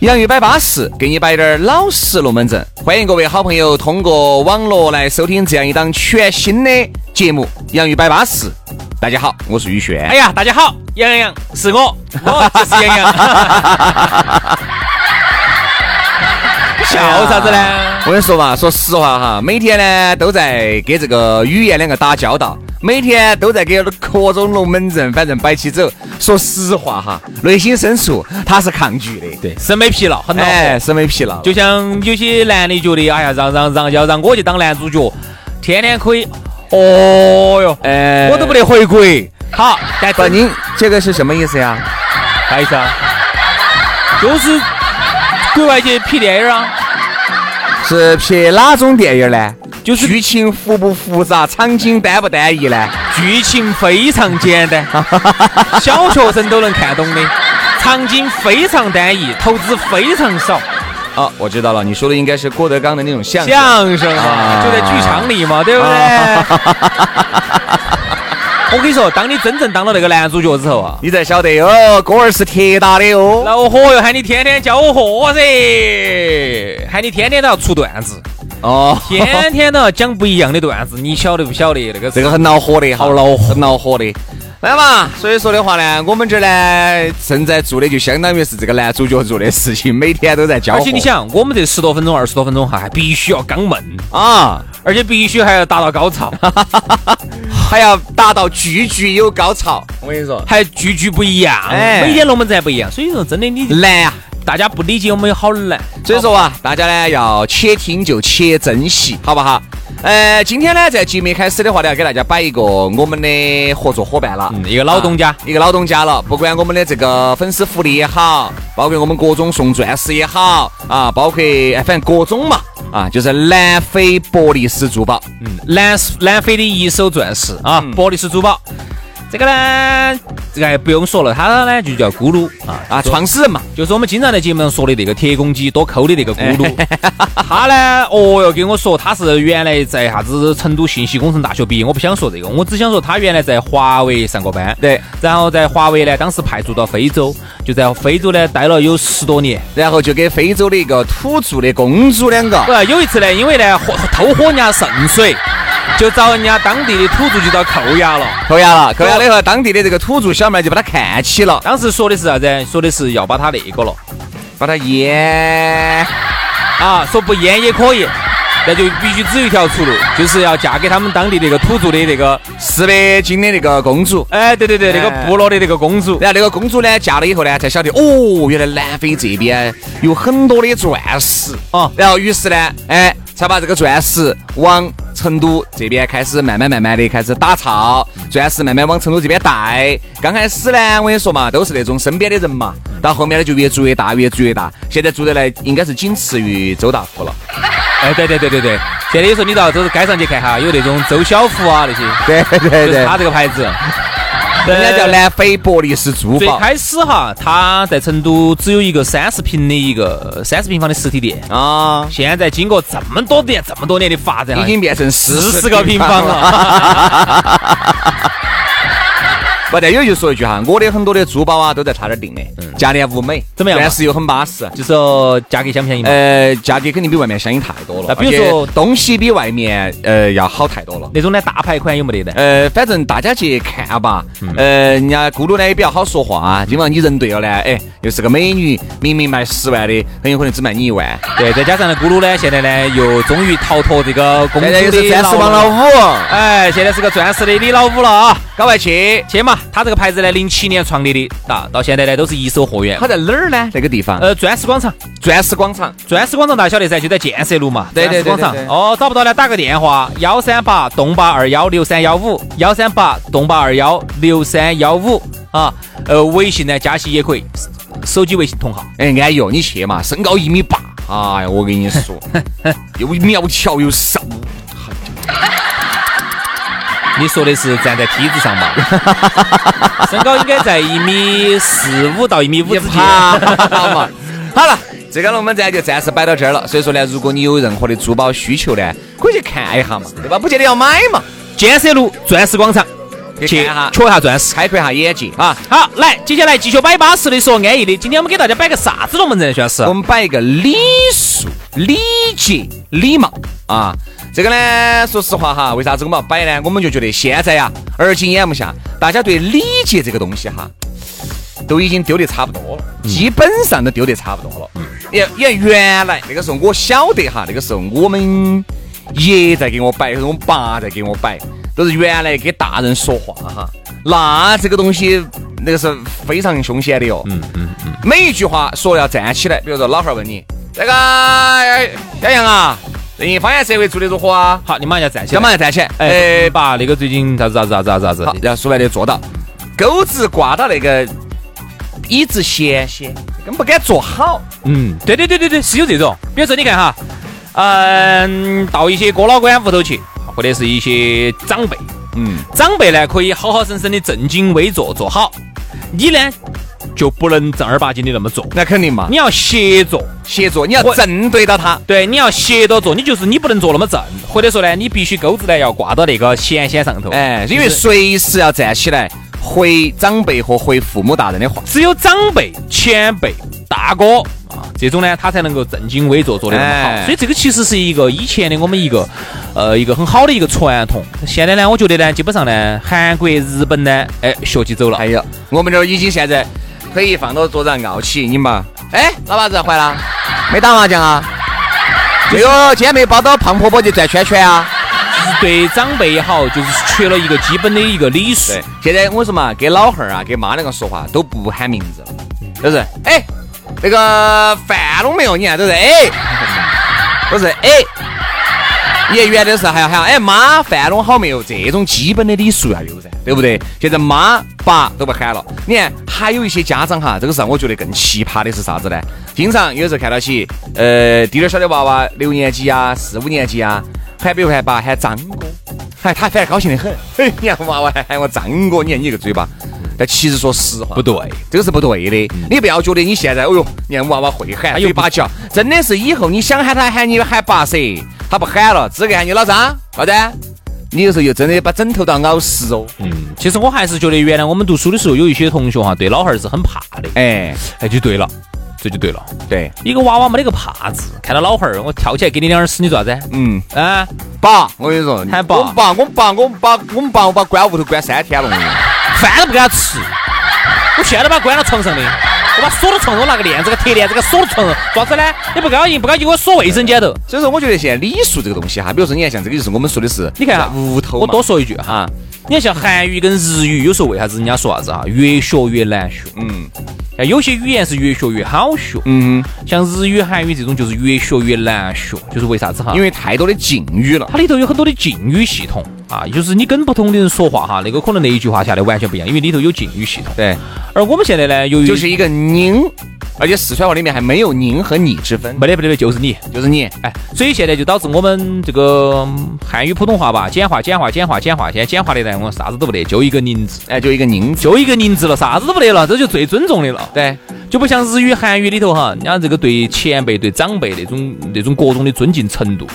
洋芋摆巴适，给你摆点儿老实龙门阵。欢迎各位好朋友通过网络来收听这样一档全新的节目《杨宇摆巴适》。大家好，我是宇轩。哎呀，大家好，杨洋洋是我，我就是杨洋。笑啥子呢？我跟你说嘛，说实话哈，每天呢都在给这个语言两个打交道，每天都在给各种龙门阵反正摆起走。说实话哈，内心深处他是抗拒的，对，审美疲劳，很恼哎，审美疲劳。就像有些男的觉得，哎呀，让让让，要让我去当男主角，天天可以，哦哟，哎，我都不得回国。好，但不，您这个是什么意思呀？啥意思啊？就是国外去拍电影啊。是拍哪种电影呢？就是剧情复不复杂，场景单不单一呢？剧情非常简单，小学生都能看懂的。场景非常单一，投资非常少。哦，我知道了，你说的应该是郭德纲的那种相声。相声啊，就在剧场里嘛，对不对？我跟你说，当你真正当了那个男主角之后啊，你才晓得哦，哥儿是铁打的哦。恼火哟，喊你天天教货噻，喊你天天都要出段子哦，天天都要讲不一样的段子，你晓得不晓得？那个这个很恼火的，好恼火，很恼火的。来嘛，所以说的话呢，我们这儿呢正在做的就相当于是这个男主角做的事情，每天都在教。而且你想，我们这十多分钟、二十多分钟哈，还必须要刚闷啊，而且必须还要达到高潮，还要达到句句有高潮。我跟你说，还句句不一样，每天龙门阵不一样。所以说，真的你难啊，大家不理解我们有好难。所以说啊，大家呢要且听就且珍惜，好不好？呃，今天呢，在节目开始的话呢，要给大家摆一个我们的合作伙伴了，一个老东家，一个老东家了。不管我们的这个粉丝福利也好，包括我们各种送钻石也好啊，包括反正各种嘛啊，就是南非博利斯珠宝，嗯，南南非的一手钻石啊，博利斯珠宝。这个呢，这个不用说了，他呢就叫咕噜啊啊，创始人嘛，就是我们经常在节目上说的那个铁公鸡多抠的那个咕噜。他呢，哦哟，跟我说他是原来在啥子成都信息工程大学毕业，我不想说这个，我只想说他原来在华为上过班，对，然后在华为呢，当时派驻到非洲，就在非洲呢待了有十多年，然后就给非洲的一个土著的公主两个，不，有一次呢，因为呢偷喝人家圣水。就遭人家当地的土著就遭扣押了，扣押了，扣押了以后，当地的这个土著小妹就把他看起了。当时说的是啥子？说的是要把他那个了，把他阉啊，说不阉也可以，那就必须只有一条出路，就是要嫁给他们当地那个土著的那个四百斤的那个公主。哎，对对对，那个部落的那个公主。然后那个公主呢，嫁了以后呢，才晓得哦，原来南非这边有很多的钻石啊。然后于是呢，哎。才把这个钻石往成都这边开始慢慢慢慢的开始打造，钻石慢慢往成都这边带。刚开始呢，我跟你说嘛，都是那种身边的人嘛，到后面呢就越做越大，越做越大。现在做的呢，应该是仅次于周大福了。哎，对对对对对，现在有时候你到都是街上去看哈，有那种周小福啊那些，对 对对，他这个牌子。人家叫南非博利斯珠宝。最开始哈，他在成都只有一个三十平的一个三十平方的实体店啊。现在经过这么多年、这么多年的发展，已经变成四十个平方了。不，但有就说一句哈，我的很多的珠宝啊，都在差点定的，价廉物美，怎么样？钻石又很巴适，就说价格相不相宜？呃，价格肯定比外面相应太多了。那比如说东西比外面呃要好太多了。那种呢，大牌款有没得的？呃，反正大家去看吧。呃，人家咕噜呢也比较好说话，今晚你人对了呢，哎，又是个美女，明明卖十万的，很有可能只卖你一万。对，再加上呢，咕噜呢，现在呢又终于逃脱这个公主的钻石王老五。哎，现在是个钻石的李老五了啊，赶快去去嘛！他这个牌子呢。零七年创立的，啊，到现在呢都是一手货源。他在哪儿呢？那个地方？呃，钻石广场。钻石广场，钻石广场，大家晓得噻，就在建设路嘛。对对对。广场。哦，找不到呢，打个电话，幺三八栋八二幺六三幺五，幺三八栋八二幺六三幺五啊。呃，微信呢加起也可以，手机微信同号。哎，安逸哦，你去嘛，身高一米八，哎呀，我跟你说，又苗条又瘦。你说的是站在梯子上吧？身高应该在一米四五到一米五之间。嘛，好了，这个龙门阵就暂时摆到这儿了。所以说呢，如果你有任何的珠宝需求呢，可以去看一下嘛，对吧？不见得要买嘛。建设路钻石广场，去看下，瞧下钻石，开阔一下眼界啊！好，来，接下来继续摆巴适的，说安逸的。今天我们给大家摆个啥子龙门阵，徐老师？我们摆一个礼数、礼节、礼貌啊。这个呢，说实话哈，为啥子我们要摆呢？我们就觉得现在呀，而今眼目下，大家对礼节这个东西哈，都已经丢得差不多了，基本上都丢得差不多了。你看，你看，原来那个时候我晓得哈，那个时候我们爷在给我摆，我们爸在给我摆，都是原来给大人说话哈。那这个东西，那个是非常凶险的哟。嗯嗯嗯。每一句话说要站起来，比如说老汉儿问你，这个小杨啊。最近方言社会做的如何啊？好，你马上要站起来，马上站起来。哎，把，那个最近咋子咋子咋子咋子咋子？要说完的坐到，钩子挂到那个椅子斜斜，根本不敢坐好。嗯，对对对对对，是有这种。比如说你看哈，嗯，到一些哥老倌屋头去，或者是一些长辈，嗯，长辈呢可以好好生生的正襟危坐坐好，你呢？就不能正儿八经的那么做，那肯定嘛。你要斜坐，斜坐，你要正对到他。对，你要斜着坐，你就是你不能坐那么正，或者说呢，你必须钩子呢要挂到那个弦弦上头。哎，因为随时要站起来回长辈和回父母大人的话。只有长辈、前辈、大哥啊这种呢，他才能够正襟危坐坐得那么好。所以这个其实是一个以前的我们一个呃一个很好的一个传统。现在呢，我觉得呢，基本上呢，韩国、日本呢，哎，学起走了。哎呀，我们这儿已经现在。可以放到桌子上傲起，你嘛？哎，老把子回来了，没打麻将啊？这个今天没抱到胖婆婆去转圈圈啊？是对长辈也好，就是缺了一个基本的一个礼数。现在我说嘛，给老汉儿啊，给妈两个说话都不喊名字了，都是哎，那个饭弄没有？你看都是哎，都是哎。你原来是还要喊哎妈饭弄好没有？这种基本的礼数要有噻，对不对？现在妈爸都不喊了。你看还有一些家长哈，这个时候我觉得更奇葩的是啥子呢？经常有时候看到起，呃，滴点小的娃娃六年级啊，四五年级啊，喊比如喊爸喊张哥，哎，他反而高兴的很。哎，你看娃娃还喊我张哥，你看你这个嘴巴。但其实说实话，不对，这个是不对的。你不要觉得你现在，哦哟，你看娃娃会喊，嘴巴叫，真的是以后你想喊他喊你喊爸噻。他不喊了，只给喊你老张，好的。你有时候又真的把枕头当咬实哦。嗯，其实我还是觉得原来我们读书的时候，有一些同学哈，对老汉儿是很怕的。哎，哎，就对了，这就对了。对，一个娃娃没得个怕字，看到老汉儿，我跳起来给你两耳屎，你做啥子？嗯，啊，爸，我跟你说，喊爸，我爸，我爸，我爸，我们爸，我把关屋头关三天了，饭都不给他吃，我现在把他关到床上的。我把锁到床，我拿个链子，个铁链子给锁到床上，做啥子呢？你不高兴，不高兴，我锁卫生间头。所以说，我觉得现在礼数这个东西哈，比如说你看，像这个就是我们说的是，你看屋头。我多说一句哈，你看像韩语跟日语，有时候为啥子人家说啥子哈，越学越难学？嗯。像有些语言是越学越好学，嗯，像日语、韩语这种就是越学越难学，就是为啥子哈？因为太多的敬语了，它里头有很多的敬语系统啊，就是你跟不同的人说话哈，那个可能那一句话下来完全不一样，因为里头有敬语系统。对，而我们现在呢，由于就是一个您。而且四川话里面还没有您和你之分，没得，没得，就是你，就是你，哎，所以现在就导致我们这个汉语普通话吧，简化，简化，简化，简化，现在简化的呢，我啥子都不得，就一个您字，哎，就一个您，就一个您字了，啥子都不得了，这就最尊重的了，对，就不像日语、韩语里头哈，人家这个对前辈、对长辈那种那种各种的尊敬程度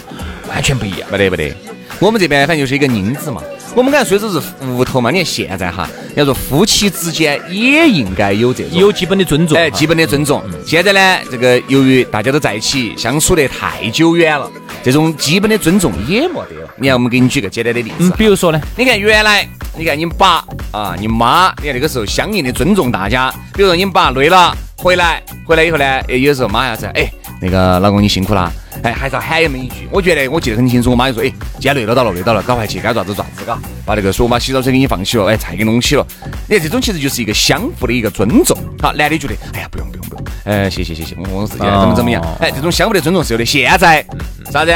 完全不一样，没得，没得，我们这边反正就是一个宁字嘛。我们刚才说的是屋头嘛，你看现在哈，要说夫妻之间也应该有这种有基本的尊重，哎，基本的尊重。现在呢，这个由于大家都在一起相处得太久远了，这种基本的尊重也没得了。你看，我们给你举个简单的例子，比如说呢，你看原来，你看你爸啊，你妈，你看那个时候相应的尊重大家。比如说你爸累了回来，回来以后呢，哎，有时候妈要子，哎，那个老公你辛苦了。哎，还是要喊你们一句。我觉得我记得很清楚，我妈就说：“哎，今天累了到了，累到了，赶快去该咋子咋子，嘎，把那个说我妈洗澡水给你放起了，哎，菜给弄起了。你看这种其实就是一个相互的一个尊重。好，男的觉得，哎呀，不用不用不用，哎，谢谢谢谢，我自己怎么怎么样？哎，这种相互的尊重是有的。现在啥子？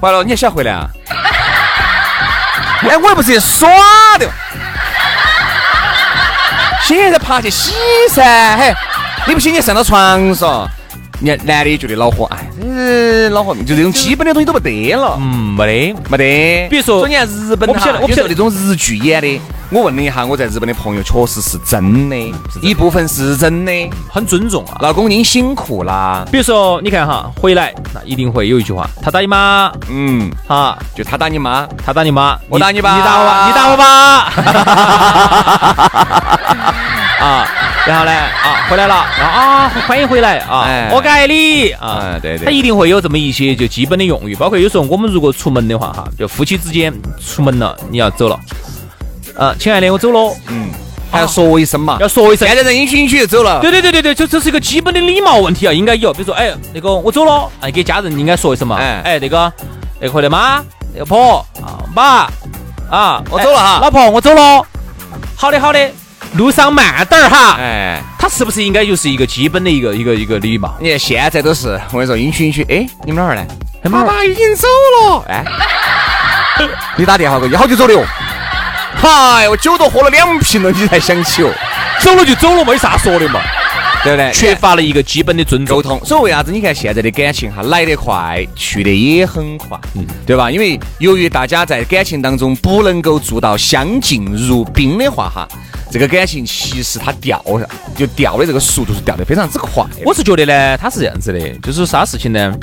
完了，你还想回来啊？哎，我又不是耍的，现在爬去洗噻，嘿。你不信你上到床上。你看男的觉得恼火，哎，这恼火，就这种基本的东西都不得了。嗯，没得，没得。比如说，你看日本我不晓得，我不晓得那种日剧演的。我问了一下我在日本的朋友，确实是真的，一部分是真的，很尊重啊。老公您辛苦啦。比如说，你看哈，回来那一定会有一句话，他打你妈，嗯，哈，就他打你妈，他打你妈，我打你爸，你打我，你打我吧。啊，然后呢，啊，回来了，啊，欢迎回来啊，我爱你啊，对对，他一定会有这么一些就基本的用语，包括有时候我们如果出门的话，哈，就夫妻之间出门了，你要走了，啊，亲爱的，我走了，嗯，还要说一声嘛，要说一声，现在人允许允许就走了，对对对对对，这这是一个基本的礼貌问题啊，应该有，比如说，哎，那个我走了，哎，给家人应该说一声嘛，哎。哎，那个那个的妈，那个婆啊，妈啊，我走了哈，老婆我走了，好的好的。路上慢点儿哈，哎，他是不是应该就是一个基本的一个一个一个礼貌？你看现在都是我跟你说，允许允许，哎，你们哪儿呢？爸爸已经走了，哎，你打电话过去，好久走的哦？嗨，我酒都喝了两瓶了，你才想起哦？走了就走了，没啥说的嘛。对不对？缺乏了一个基本的尊重沟通。所以为啥子？你看现在的感情哈，来得快，去得也很快，嗯，对吧？因为由于大家在感情当中不能够做到相敬如宾的话哈，这个感情其实它掉就掉的这个速度是掉得非常之快。我是觉得呢，它是这样子的，就是啥事情呢？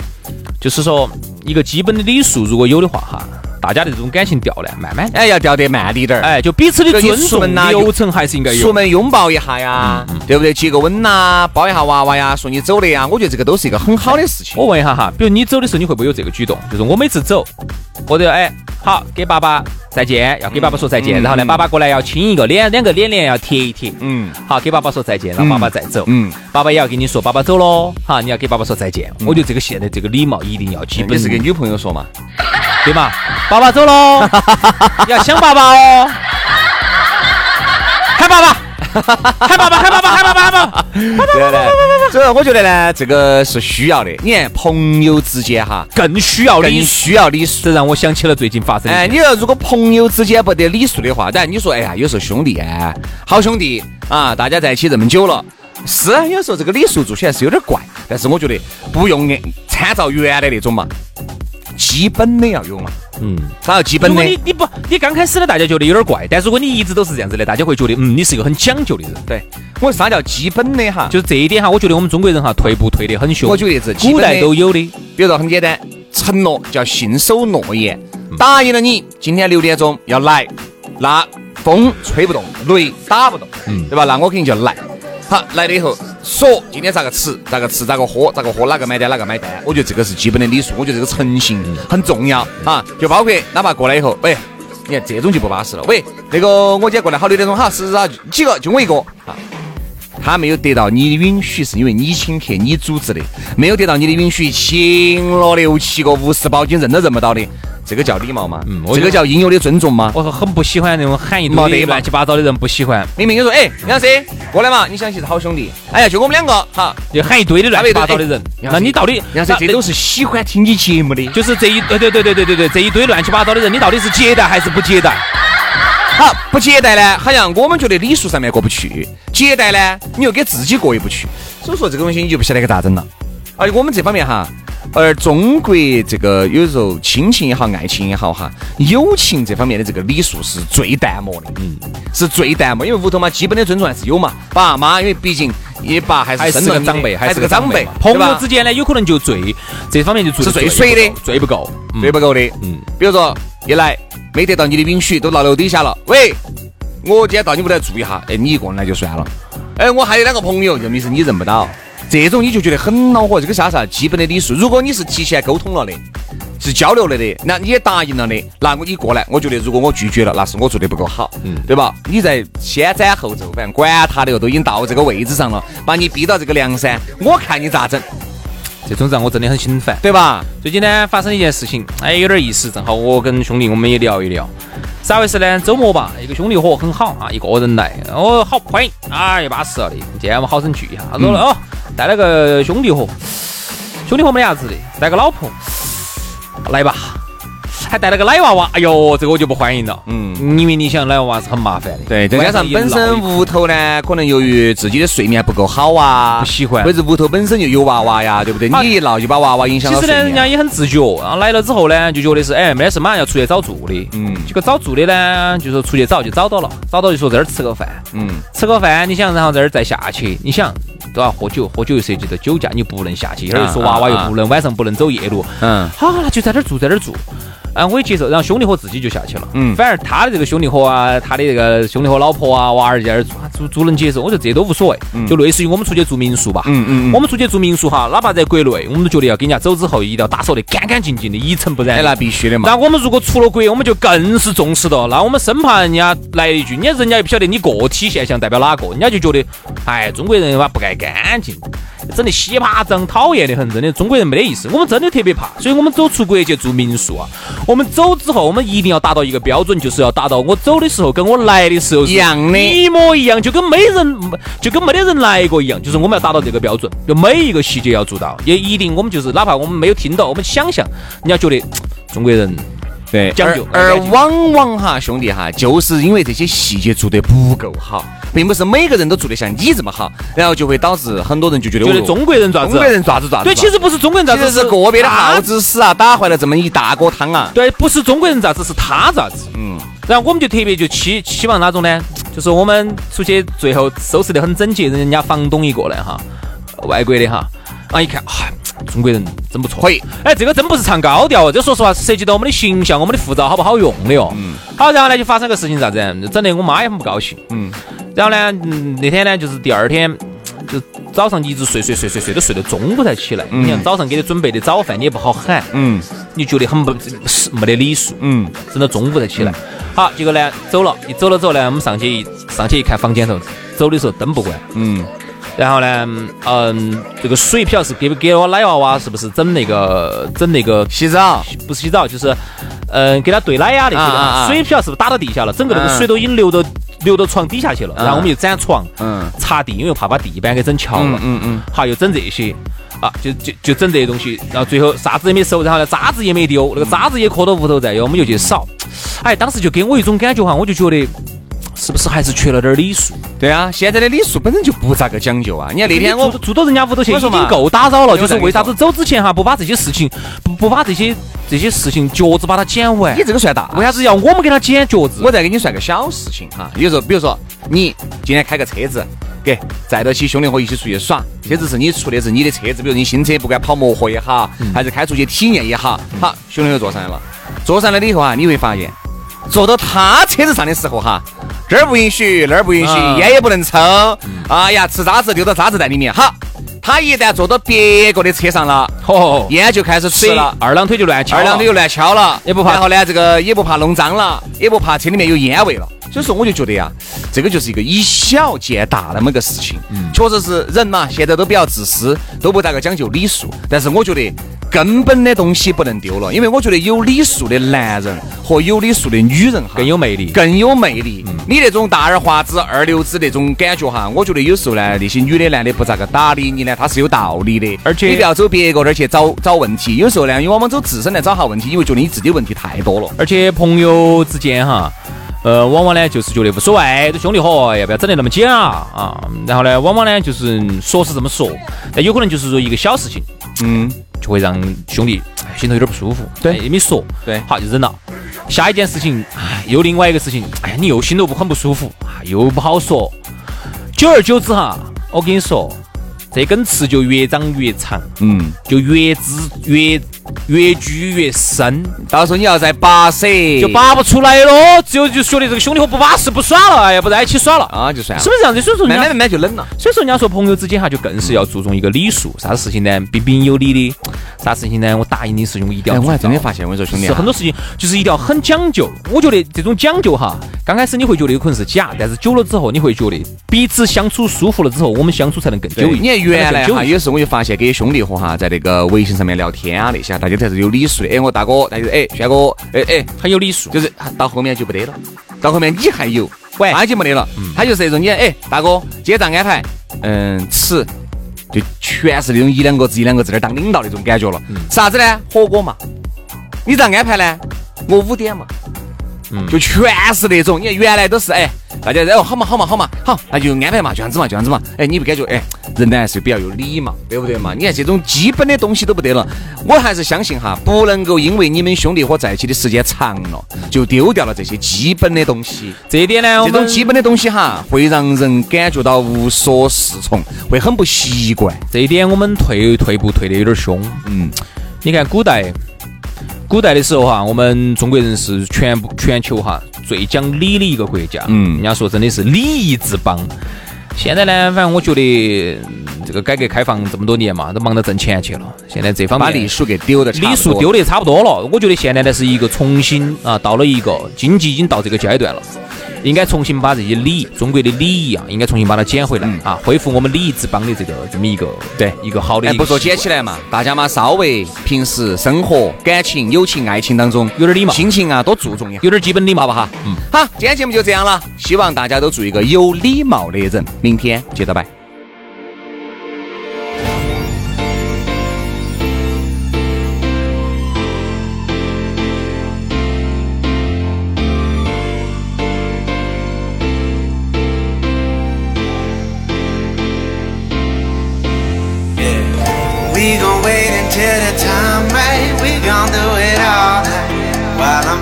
就是说一个基本的礼数如果有的话哈。大家的这种感情掉呢，慢慢哎要掉得慢滴点儿，哎就彼此的尊重流程还是应该有。出门拥抱一下呀，对不对？接个吻呐，抱一下娃娃呀，说你走的呀，我觉得这个都是一个很好的事情。我问一下哈，比如你走的时候，你会不会有这个举动？就是我每次走，或者哎好给爸爸再见，要给爸爸说再见，然后呢爸爸过来要亲一个脸，两个脸脸要贴一贴，嗯，好给爸爸说再见，让爸爸再走，嗯，爸爸也要跟你说爸爸走喽，好你要给爸爸说再见。我觉得这个现在这个礼貌一定要基本。你是给女朋友说嘛？对嘛？爸爸走喽，要想爸爸哦，喊爸爸，喊爸爸，喊爸爸，喊爸爸，喊爸爸。对对，所以我觉得呢，这个是需要的。你看，朋友之间哈，更需要更需要礼数。这让我想起了最近发生。哎，你说如果朋友之间不得礼数的话，但你说，哎呀，有时候兄弟啊，好兄弟啊，大家在一起这么久了，是有时候这个礼数做起来是有点怪。但是我觉得不用参照原来那种嘛。基本的要有嘛，嗯，啥叫基本的？你你不你刚开始的大家觉得有点怪，但如果你一直都是这样子的，大家会觉得嗯，你是一个很讲究的人。对，我啥叫基本的哈？就是这一点哈，我觉得我们中国人哈退步退得很凶。我举例子，古代都有的，比如说很简单，承诺叫信守诺言，答应了你今天六点钟要来，那风吹不动，雷打不动，嗯，对吧？那我肯定就来。好，来了以后。说今天咋个吃，咋个吃，咋个喝，咋个喝，哪个买单，哪个买单？我觉得这个是基本的礼数，我觉得这个诚信很重要啊。就包括哪怕过来以后，喂，你看这种就不巴适了。喂，那个我今天过来好六点钟，好，是啊，几个就我一个啊。他没有得到你的允许，是因为你请客，你组织的，没有得到你的允许，请了六七个无事包金，认都认不到的。这个叫礼貌吗？嗯，这个叫应有的尊重吗？我很不喜欢那种喊一堆乱七八糟的人，不喜欢。明明就说，哎，杨老师过来嘛，你想起是好兄弟。哎呀，就我们两个，好，就喊一堆的乱七八糟的人。那你到底，杨老师这都是喜欢听你节目的，就是这一，对对对对对对对，这一堆乱七八糟的人，你到底是接待还是不接待？好，不接待呢，好像我们觉得礼数上面过不去；接待呢，你又给自己过意不去。所以说这个东西你就不晓得该咋整了。而且我们这方面哈。而中国这个有时候亲情也好，爱情也好哈，友情这方面的这个礼数是最淡漠的，嗯，是最淡漠。因为屋头嘛，基本的尊重还是有嘛，爸妈，因为毕竟你爸还是是个长辈，还是个长辈。朋友之间呢，有可能就最这方面就是最水的，最不够，最不够的。嗯，比如说一来没得到你的允许，都到楼底下了，喂，我今天到你屋来住一下，哎，你一个人来就算了，哎，我还有两个朋友，就没事你认不到。这种你就觉得很恼火，这个啥啥基本的礼数。如果你是提前沟通了的，是交流了的，那你也答应了的，那我你过来，我觉得如果我拒绝了，那是我做的不够好，嗯，对吧？你在先斩后奏，反正管他的，都已经到这个位置上了，把你逼到这个梁山，我看你咋整？这种让我真的很心烦，对吧？最近呢，发生一件事情，哎，有点意思，正好我跟兄弟我们也聊一聊。啥回事呢？周末吧，一个兄弟伙很好啊，一个人来，哦，好欢迎，哎，巴适了的。今天我们好生聚一下。他说了哦，带了个兄弟伙，兄弟伙没啥子的，带个老婆，来吧。还带了个奶娃娃，哎呦，这个我就不欢迎了。嗯，因为你想奶娃娃是很麻烦的。对，再加上本身屋头呢，可能由于自己的睡眠不够好啊，不喜欢，或者屋头本身就有娃娃呀，对不对？你一闹就把娃娃影响了。其实呢，人家也很自觉，然后来了之后呢，就觉得是哎，没得事，马上要出去找住的。嗯，结果找住的呢，就说出去找就找到了，找到就说这儿吃个饭。嗯，吃个饭，你想，然后这儿再下去，你想都要喝酒，喝酒又涉及到酒驾，你不能下去。而且说娃娃又不能晚上不能走夜路。嗯，好，那就在这儿住，在这儿住。啊，我也接受，然后兄弟伙自己就下去了。嗯，反而他的这个兄弟伙啊，他的这个兄弟伙老婆啊，娃儿在那儿住，住住能接受，我觉得这都无所谓。就类似于我们出去住民宿吧。嗯嗯。我们出去住民宿哈，哪怕在国内，我们都觉得要给人家走之后一定要打扫得干干净净的，一尘不染。那必须的嘛。那我们如果出了国，我们就更是重视的。那我们生怕人家来一句，人家人家也不晓得你个体现象代表哪个，人家就觉得，哎，中国人嘛不爱干净。整的稀巴脏，讨厌的很，真的中国人没得意思。我们真的特别怕，所以我们走出国去住民宿啊。我们走之后，我们一定要达到一个标准，就是要达到我走的时候跟我来的时候一样的，一模一样，就跟没人，就跟没得人来过一样。就是我们要达到这个标准，就每一个细节要做到，也一定我们就是哪怕我们没有听到，我们想象，你要觉得中国人。对，讲究。而往往哈，兄弟哈，就是因为这些细节做得不够好，并不是每个人都做得像你这么好，然后就会导致很多人就觉得，觉得中国人爪子，中国人爪子爪子。对，其实不是中国人爪子，是个别的耗子屎啊，打坏了这么一大锅汤啊。对，不是中国人爪子，是他爪子。嗯。然后我们就特别就期期望哪种呢？就是我们出去最后收拾得很整洁，人家房东一过来哈，外国的哈，啊一看啊。中国人真不错，可以。哎，这个真不是唱高调哦，这说实话是涉及到我们的形象、我们的护照好不好用的哦。嗯。好，然后呢就发生个事情啥子？整得我妈也很不高兴。嗯。然后呢，那天呢就是第二天，就早上一直睡睡睡睡睡，都睡到中午才起来。你看早上给你准备的早饭你也不好喊。嗯。你觉得很不是没得礼数。嗯。等到中午才起来。好，结果呢走了，一走了之后呢，我们上去一上去一看房间头，走的时候灯不关。嗯。然后呢，嗯，这个水不晓得是给不给我奶娃娃，是不是整那个整那个洗澡？不是洗澡，就是，嗯，给他兑奶呀那些的。水不晓得是不是打到地下了？整个那个水都已经流到流到床底下去了。然后我们又粘床，嗯，擦地，因为怕把地板给整翘了。嗯嗯。好，又整这些，啊，就就就整这些东西。然后最后啥子也没收，然后呢渣子也没丢，那个渣子也磕到屋头在，我们就去扫。哎，当时就给我一种感觉哈，我就觉得。是不是还是缺了点礼数？对啊，现在的礼数本身就不咋个讲究啊！你看那天我住到人家屋头去已经够打扰了，就是为啥子走之前哈不把这些事情不不把这些这些事情脚趾把它剪完？你这个算大，为啥子要我们给他剪脚趾？我再给你算个小事情哈，有时候比如说你今天开个车子，给载到起兄弟伙一起出去耍，车子是你出的是你的车子，比如你新车，不管跑磨合也好，还是开出去体验也好，好，兄弟伙坐上来了，坐上来了以后啊，你会发现。坐到他车子上的时候哈，这儿不允许，那儿不允许，烟也不能抽。哎呀，吃渣子丢到渣子袋里面。好，他一旦坐到别个的车上了，哦，烟就开始吹了，二郎腿就乱敲，二郎腿就乱敲了，也不怕。然后呢，这个也不怕弄脏了，也不怕车里面有烟味了。所以说，我就觉得呀，这个就是一个以小见大那么个事情。嗯，确实是人嘛，现在都比较自私，都不咋个讲究礼数。但是我觉得。根本的东西不能丢了，因为我觉得有礼数的男人和有礼数的女人哈更有魅力，更有魅力。你那种大而化之、二流子那种感觉哈，我觉得有时候呢，那些女的男的不咋个搭理你呢，他是有道理的。而且你不要走别个那儿去找找问题，有时候呢，你往往走自身来找下问题，因为觉得你自己问题太多了。而且朋友之间哈。呃，往往呢就是觉得无所谓，这兄弟伙要不要整得那么假啊？然后呢，往往呢就是说是这么说，但有可能就是说一个小事情，嗯，就会让兄弟心头有点不舒服。对，也没说，对，好就忍了。下一件事情，哎，又另外一个事情，哎呀，你又心头不很不舒服，又不好说。久而久之哈，我跟你说。这根刺就越长越长，嗯，就越滋越越聚越深，到时候你要再拔舌，就拔不出来了。只有就觉得这个兄弟伙不巴适，不耍了，哎呀，不在一起耍了啊，就算了，是不是这样子？所以说，慢慢慢慢就冷了。所以说，人家说朋友之间哈，就更是要注重一个礼数。啥事情呢？彬彬有礼的。啥事情呢？我答应你事情，我一定要。我还真的发现，我说兄弟，是很多事情就是一定要很讲究。我觉得这种讲究哈，刚开始你会觉得有可能是假，但是久了之后，你会觉得彼此相处舒服了之后，我们相处才能更久。你看原来哈，有时候我就发现跟兄弟伙哈，在那个微信上面聊天啊那些，大家才是有礼数的。哎，我大哥，大家哎，轩哥，哎哎，很有礼数。就是到后面就不得了，到后面你还有，喂他就没得了。他就是那种你哎，大哥，今天咋安排？嗯，吃。就全是那种一两个字一两个字的当领导那种感觉了。啥子呢？火锅嘛。你咋安排呢？我五点嘛。嗯就全是那种，你看原来都是哎，大家然后好嘛好嘛好嘛好，那就安排嘛，就这样子嘛就这样子嘛。哎，你不感觉哎，人呢还是比较有礼貌，对不对嘛？你看这种基本的东西都不得了，我还是相信哈，不能够因为你们兄弟伙在一起的时间长了，就丢掉了这些基本的东西。这一点呢，这种基本的东西哈，会让人感觉到无所适从，会很不习惯。这一点我们退退步退的有点凶。嗯，你看古代，古代的时候哈，我们中国人是全部全球哈最讲礼的一个国家。嗯人家说真的是礼仪之邦。现在呢，反正我觉得嗯这个改革开放这么多年嘛，都忙着挣钱去了。现在这方面把礼数给丢的礼数丢的差不多了。我觉得现在呢是一个重新啊，到了一个经济已经到这个阶段了。应该重新把这些礼，中国的礼仪啊，应该重新把它捡回来、啊，恢复我们礼仪之邦的这个这么一个对一个好的不说捡起来嘛，大家嘛稍微平时生活、感情、友情、爱情当中有点礼貌心情啊多注重一下，有点基本礼貌吧哈？嗯，好，今天节目就这样了，希望大家都做一个有礼貌的人，明天接着拜。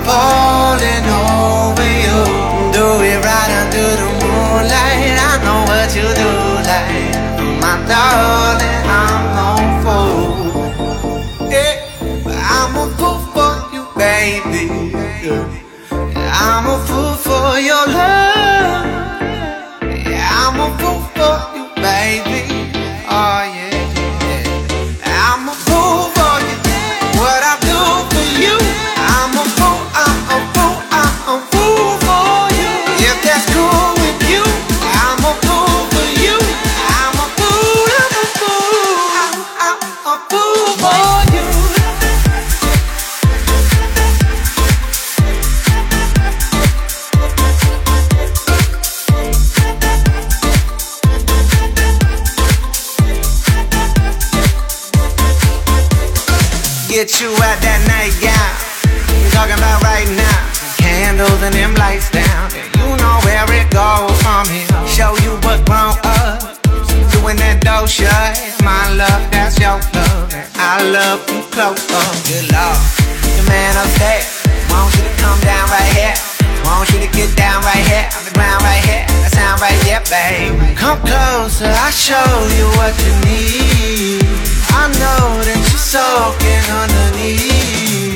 Falling over you. Do it right under the moonlight. I know what you do like, my darling. Get you out that night, yeah. Talking about right now. Candles and them lights down. You know where it goes from here. Show you what grown up. Doing that dough shut. My love, that's your love. And I love you close up. Good lord. The man upstairs. Want you to come down right here. Want you to get down right here. On the ground right here. That sound right, yeah, babe. Come closer, I'll show you what you need. I know that you're soaking underneath.